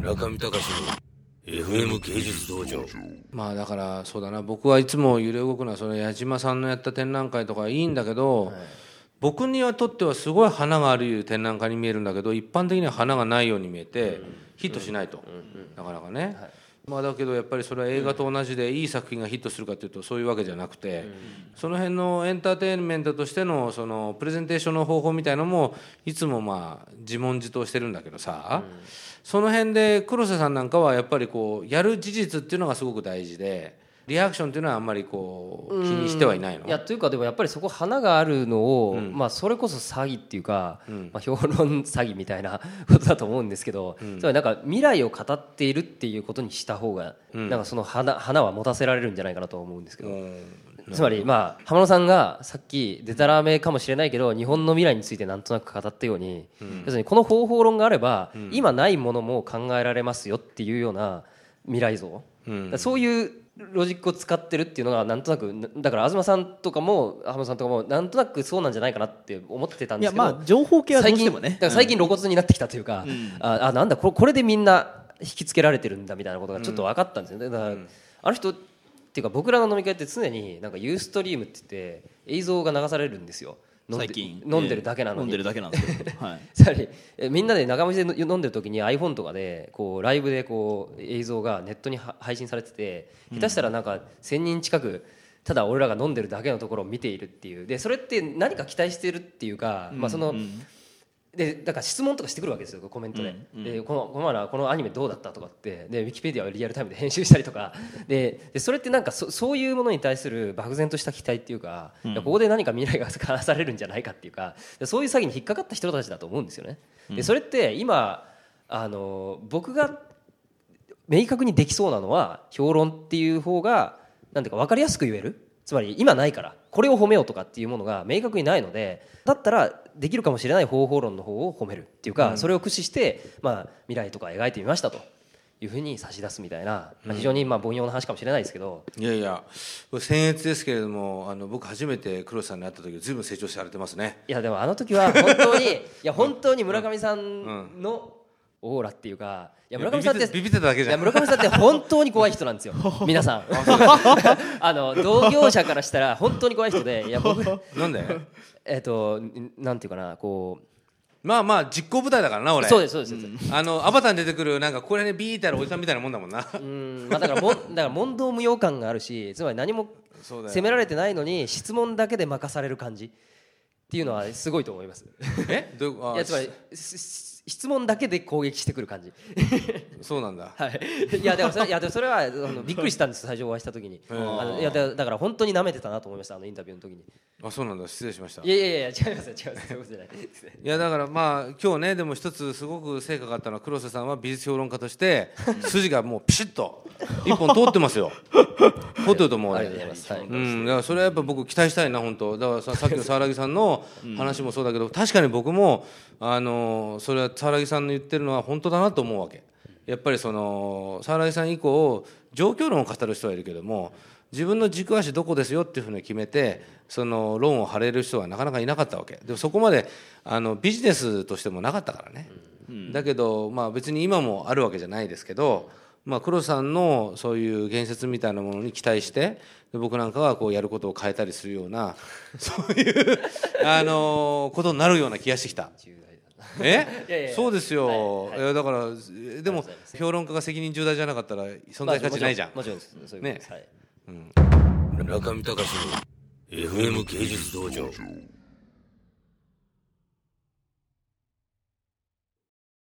中見隆の FM 芸術道場。まあだからそうだな。僕はいつも揺れ動くのはその矢島さんのやった展覧会とかいいんだけど、僕にはとってはすごい花がある展覧会に見えるんだけど一般的には花がないように見えて、ヒットしないと、なかなかね、まあだけどやっぱりそれは映画と同じでいい作品がヒットするかというとそういうわけじゃなくて、その辺のエンターテインメントとしてのそのプレゼンテーションの方法みたいのもいつもまあ自問自答してるんだけどさ、その辺で黒瀬さんなんかはやっぱりこうやる事実っていうのがすごく大事でリアクションっていうのはあんまりこう気にしてはいないの？いやというかでもやっぱりそこ花があるのを、まあそれこそ詐欺っていうか、まあ、評論詐欺みたいなことだと思うんですけど、つまりなんか未来を語っているっていうことにした方が、なんかその花花は持たせられるんじゃないかなと思うんですけど。つまりまあ浜野さんがさっきデタラメかもしれないけど日本の未来についてなんとなく語ったように、要するにこの方法論があれば、今ないものも考えられますよっていうような未来像、そういうロジックを使ってるっていうのがなんとなくだから東さんとかも浜野さんとかもなんとなくそうなんじゃないかなって思ってたんですけどいやまあ情報系はどう最近してもね。だから最近露骨になってきたというか、ああなんだこれこれでみんな引きつけられてるんだみたいなことがちょっと分かったんですよね。だから、あの人っていうか僕らの飲み会って常になんかユーストリームって言って映像が流されるんですよ最近。飲んでるだけなのに、飲んでるだけなんですけど、はい、つまりえみんなで仲間内で飲んでる時に iPhone とかでこうライブでこう映像がネットには配信されてて下手したらなんか1000人近くただ俺らが飲んでるだけのところを見ているっていう。でそれって何か期待してるっていうか、まあその、でだから質問とかしてくるわけですよコメントで,、でこのこのこのアニメどうだったとかってでウィキペディアをリアルタイムで 編集したりとか。ででそれってなんかそそういうものに対する漠然とした期待っていうか、いやここで何か未来が話されるんじゃないかっていうかでそういう詐欺に引っかかった人たちだと思うんですよね。でそれって今あの僕が明確にできそうなのは評論っていう方がなんていうか分かりやすく言える。つまり今ないからこれを褒めようとかっていうものが明確にないのでだったらできるかもしれない方法論の方を褒めるっていうか、それを駆使して、まあ、未来とか描いてみましたというふうに差し出すみたいな、まあ、非常にまあ凡庸な話かもしれないですけど、いやいやこれ僭越ですけれどもあの僕初めて黒瀬さんに会った時ずいぶん成長されてますね。いやでもあの時は本当にいや本当に村上さんのオーラっていうかいや村上さんってビビってただけじゃん。村上さんって本当に怖い人なんですよ。皆さん。あ の同業者からしたら本当に怖い人でいや僕 なんで？えっとなんていうかなこうまあまあ実行部隊だからな俺。そうですそうです、あのアバターに出てくるなんかこれねビーってあるおじさんみたいなもんだもんな。うん。まあだからもんだから問答無用感があるしつまり何も責められてないのに質問だけで任される感じっていうのはすごいと思います。え？どういうあいやつまりし質問だけで攻撃してくる感じそうなんだ。はい、いやでもそれいやでもそれはあのびっくりしたんです。最初お会いした時に。あのいやだだから本当に舐めてたなと思いましたあのインタビューの時に。あそうなんだ。失礼しました。いやいやいや違いますよ違いますそういうことじゃない。やだからまあ今日ねでも一つすごく成果があったのは黒瀬さんは美術評論家として筋がもうピシッと一本通ってますよ。通ってると思うねはい。うん、だからそれはやっぱ僕期待したいな本当。だからささっきの沢良さんの話もそうだけど確かに僕もあのそれは沢良さんの言ってるのは本当だなと思うわけやっぱりその沢良さん以降状況論を語る人はいるけども自分の軸足どこですよっていうふうに決めてその論を張れる人はなかなかいなかったわけ。でもそこまであのビジネスとしてもなかったからね、だけど、まあ、別に今もあるわけじゃないですけど、まあ、黒さんのそういう言説みたいなものに期待してで僕なんかがこうやることを変えたりするようなそういう、あのことになるような気がしてきた。え？いやいやいや。そうですよ、はいい。やだからでも評論家が責任重大じゃなかったら存在価値ないじゃん、もちろんもちろんです。そういうことです、はい。中見隆の FM 芸術道場